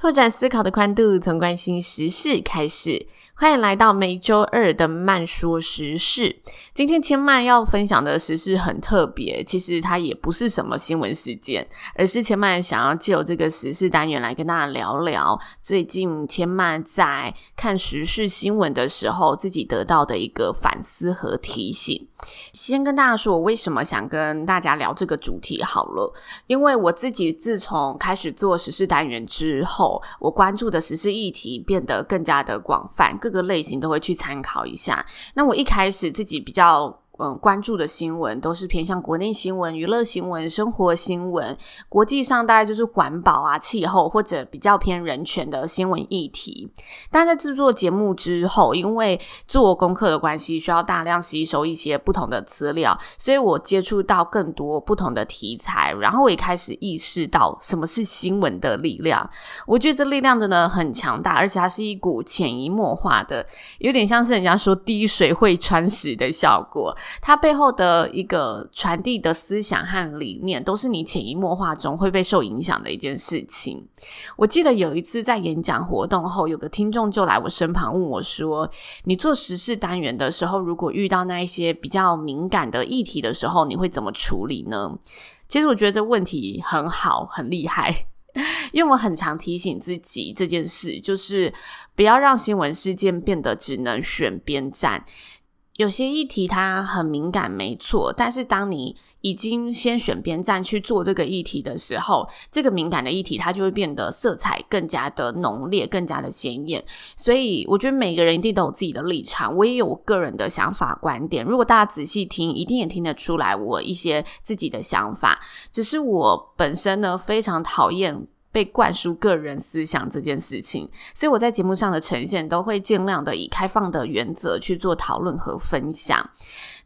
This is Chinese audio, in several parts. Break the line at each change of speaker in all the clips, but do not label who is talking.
拓展思考的宽度，从关心时事开始。欢迎来到每周二的慢说时事。今天千曼要分享的时事很特别，其实它也不是什么新闻事件，而是千曼想要借由这个时事单元来跟大家聊聊最近千曼在看时事新闻的时候自己得到的一个反思和提醒。先跟大家说，我为什么想跟大家聊这个主题好了，因为我自己自从开始做时事单元之后，我关注的时事议题变得更加的广泛。各个类型都会去参考一下。那我一开始自己比较。嗯，关注的新闻都是偏向国内新闻、娱乐新闻、生活新闻。国际上大概就是环保啊、气候或者比较偏人权的新闻议题。但在制作节目之后，因为做功课的关系，需要大量吸收一些不同的资料，所以我接触到更多不同的题材。然后我也开始意识到什么是新闻的力量。我觉得这力量真的很强大，而且它是一股潜移默化的，有点像是人家说滴水会穿石的效果。它背后的一个传递的思想和理念，都是你潜移默化中会被受影响的一件事情。我记得有一次在演讲活动后，有个听众就来我身旁问我说：“你做时事单元的时候，如果遇到那一些比较敏感的议题的时候，你会怎么处理呢？”其实我觉得这问题很好，很厉害，因为我很常提醒自己这件事，就是不要让新闻事件变得只能选边站。有些议题它很敏感，没错，但是当你已经先选边站去做这个议题的时候，这个敏感的议题它就会变得色彩更加的浓烈，更加的鲜艳。所以我觉得每个人一定都有自己的立场，我也有我个人的想法观点。如果大家仔细听，一定也听得出来我一些自己的想法。只是我本身呢，非常讨厌。被灌输个人思想这件事情，所以我在节目上的呈现都会尽量的以开放的原则去做讨论和分享。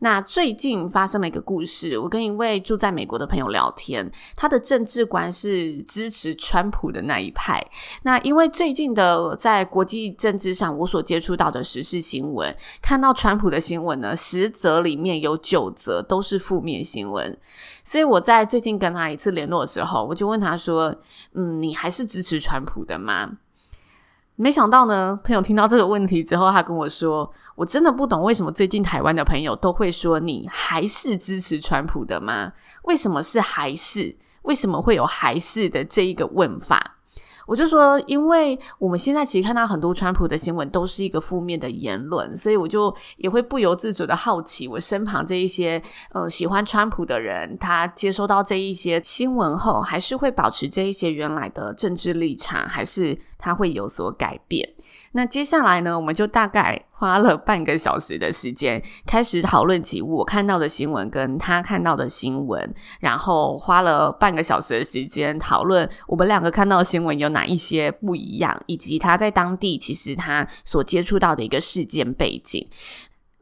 那最近发生了一个故事，我跟一位住在美国的朋友聊天，他的政治观是支持川普的那一派。那因为最近的在国际政治上，我所接触到的时事新闻，看到川普的新闻呢，十则里面有九则都是负面新闻。所以我在最近跟他一次联络的时候，我就问他说：“嗯，你还是支持川普的吗？”没想到呢，朋友听到这个问题之后，他跟我说：“我真的不懂为什么最近台湾的朋友都会说你还是支持川普的吗？为什么是还是？为什么会有还是的这一个问法？”我就说，因为我们现在其实看到很多川普的新闻都是一个负面的言论，所以我就也会不由自主的好奇，我身旁这一些呃喜欢川普的人，他接收到这一些新闻后，还是会保持这一些原来的政治立场，还是他会有所改变？那接下来呢，我们就大概花了半个小时的时间，开始讨论起我看到的新闻跟他看到的新闻，然后花了半个小时的时间讨论我们两个看到的新闻有哪一些不一样，以及他在当地其实他所接触到的一个事件背景。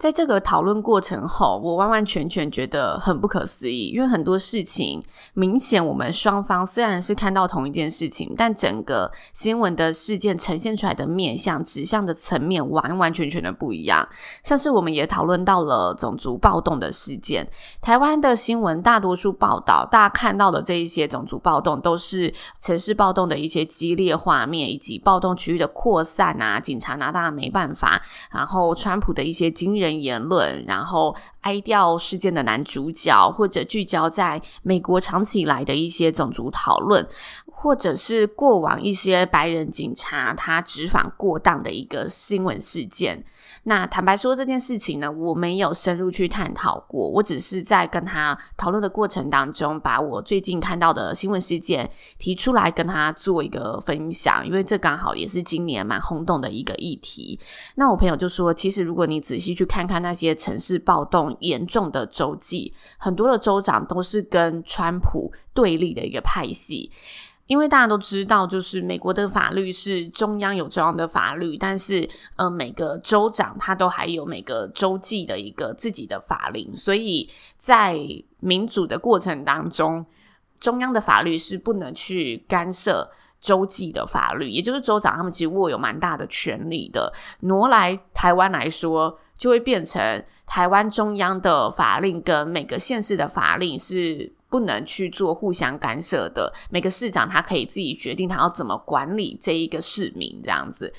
在这个讨论过程后，我完完全全觉得很不可思议，因为很多事情明显我们双方虽然是看到同一件事情，但整个新闻的事件呈现出来的面向、指向的层面完完全全的不一样。像是我们也讨论到了种族暴动的事件，台湾的新闻大多数报道，大家看到的这一些种族暴动，都是城市暴动的一些激烈画面，以及暴动区域的扩散啊，警察拿大家没办法，然后川普的一些惊人。言论，然后哀悼事件的男主角，或者聚焦在美国长期以来的一些种族讨论，或者是过往一些白人警察他执法过当的一个新闻事件。那坦白说，这件事情呢，我没有深入去探讨过，我只是在跟他讨论的过程当中，把我最近看到的新闻事件提出来跟他做一个分享，因为这刚好也是今年蛮轰动的一个议题。那我朋友就说，其实如果你仔细去看看那些城市暴动严重的州际，很多的州长都是跟川普对立的一个派系。因为大家都知道，就是美国的法律是中央有中央的法律，但是呃，每个州长他都还有每个州际的一个自己的法令，所以在民主的过程当中，中央的法律是不能去干涉州际的法律，也就是州长他们其实握有蛮大的权力的。挪来台湾来说，就会变成台湾中央的法令跟每个县市的法令是。不能去做互相干涉的，每个市长他可以自己决定他要怎么管理这一个市民，这样子，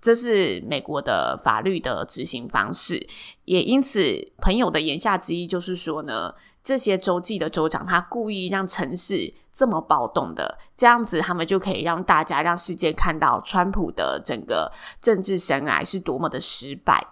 这是美国的法律的执行方式。也因此，朋友的言下之意就是说呢，这些州际的州长他故意让城市这么暴动的，这样子他们就可以让大家让世界看到川普的整个政治生涯是多么的失败。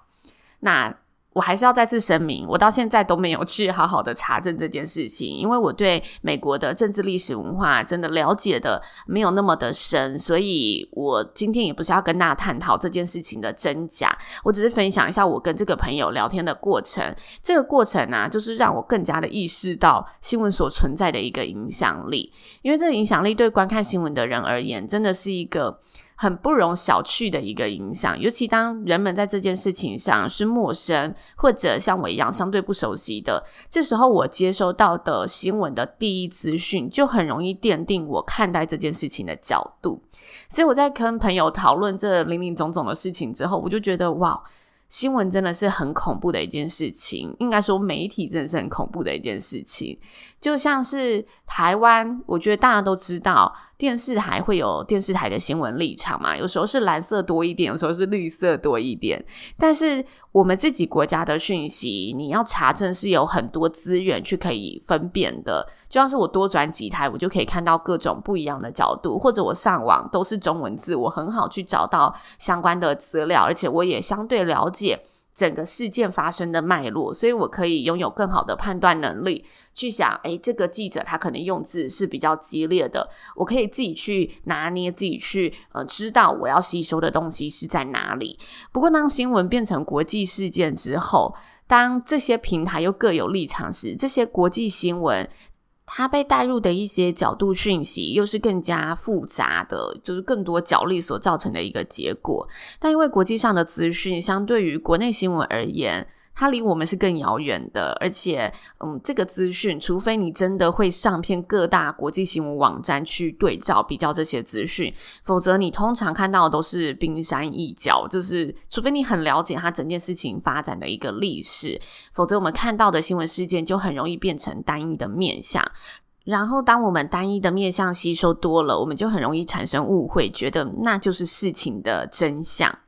那。我还是要再次声明，我到现在都没有去好好的查证这件事情，因为我对美国的政治历史文化真的了解的没有那么的深，所以我今天也不是要跟大家探讨这件事情的真假，我只是分享一下我跟这个朋友聊天的过程。这个过程呢、就是让我更加的意识到新闻所存在的一个影响力，因为这个影响力对观看新闻的人而言，真的是一个。很不容小觑的一个影响，尤其当人们在这件事情上是陌生，或者像我一样相对不熟悉的，这时候我接收到的新闻的第一资讯，就很容易奠定我看待这件事情的角度。所以我在跟朋友讨论这林林总总的事情之后，我就觉得哇，新闻真的是很恐怖的一件事情。应该说，媒体真的是很恐怖的一件事情。就像是台湾，我觉得大家都知道。电视台会有电视台的新闻立场嘛？有时候是蓝色多一点，有时候是绿色多一点。但是我们自己国家的讯息，你要查证是有很多资源去可以分辨的。就像是我多转几台，我就可以看到各种不一样的角度，或者我上网都是中文字，我很好去找到相关的资料，而且我也相对了解。整个事件发生的脉络，所以我可以拥有更好的判断能力，去想，诶，这个记者他可能用字是比较激烈的，我可以自己去拿捏，自己去呃知道我要吸收的东西是在哪里。不过，当新闻变成国际事件之后，当这些平台又各有立场时，这些国际新闻。它被带入的一些角度讯息，又是更加复杂的，就是更多角力所造成的一个结果。但因为国际上的资讯相对于国内新闻而言，它离我们是更遥远的，而且，嗯，这个资讯，除非你真的会上片各大国际新闻网站去对照比较这些资讯，否则你通常看到的都是冰山一角。就是除非你很了解它整件事情发展的一个历史，否则我们看到的新闻事件就很容易变成单一的面相。然后，当我们单一的面向吸收多了，我们就很容易产生误会，觉得那就是事情的真相。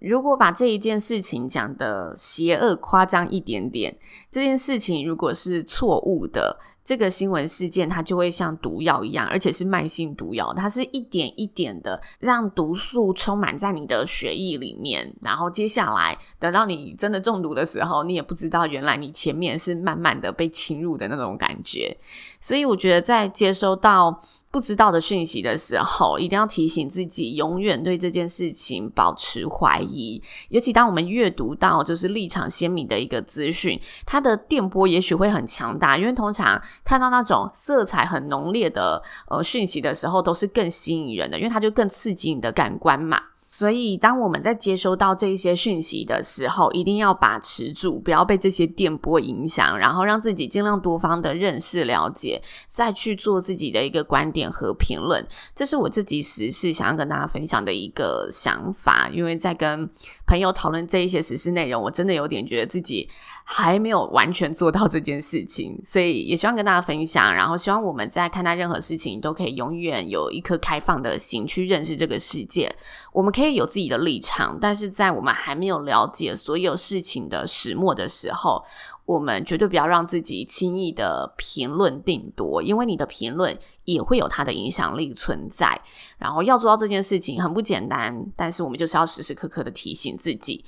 如果把这一件事情讲得邪恶夸张一点点，这件事情如果是错误的，这个新闻事件它就会像毒药一样，而且是慢性毒药，它是一点一点的让毒素充满在你的血液里面，然后接下来等到你真的中毒的时候，你也不知道原来你前面是慢慢的被侵入的那种感觉。所以我觉得在接收到不知道的讯息的时候，一定要提醒自己，永远对这件事情保持怀疑。尤其当我们阅读到就是立场鲜明的一个资讯，它的电波也许会很强大，因为通常看到那种色彩很浓烈的呃讯息的时候，都是更吸引人的，因为它就更刺激你的感官嘛。所以，当我们在接收到这一些讯息的时候，一定要把持住，不要被这些电波影响，然后让自己尽量多方的认识了解，再去做自己的一个观点和评论。这是我自己时事想要跟大家分享的一个想法。因为在跟朋友讨论这一些时事内容，我真的有点觉得自己还没有完全做到这件事情，所以也希望跟大家分享。然后，希望我们在看待任何事情，都可以永远有一颗开放的心去认识这个世界。我们可以可以有自己的立场，但是在我们还没有了解所有事情的始末的时候，我们绝对不要让自己轻易的评论定夺，因为你的评论也会有它的影响力存在。然后要做到这件事情很不简单，但是我们就是要时时刻刻的提醒自己。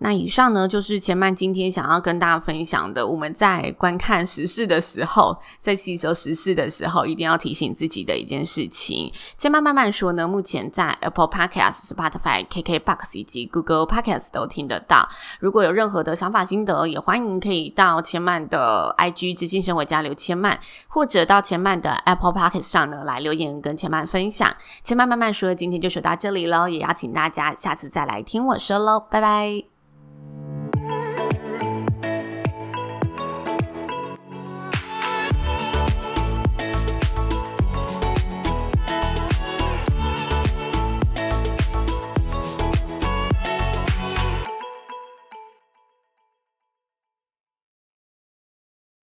那以上呢，就是千曼今天想要跟大家分享的。我们在观看时事的时候，在吸收时事的时候，一定要提醒自己的一件事情。千曼慢慢说呢，目前在 Apple Podcast、Spotify、KKBox 以及 Google Podcast 都听得到。如果有任何的想法心得，也欢迎可以到千曼的 IG 知性生活家留千曼，或者到千曼的 Apple Podcast 上呢来留言跟千曼分享。千曼慢慢说，今天就说到这里喽，也邀请大家下次再来听我说喽，拜拜。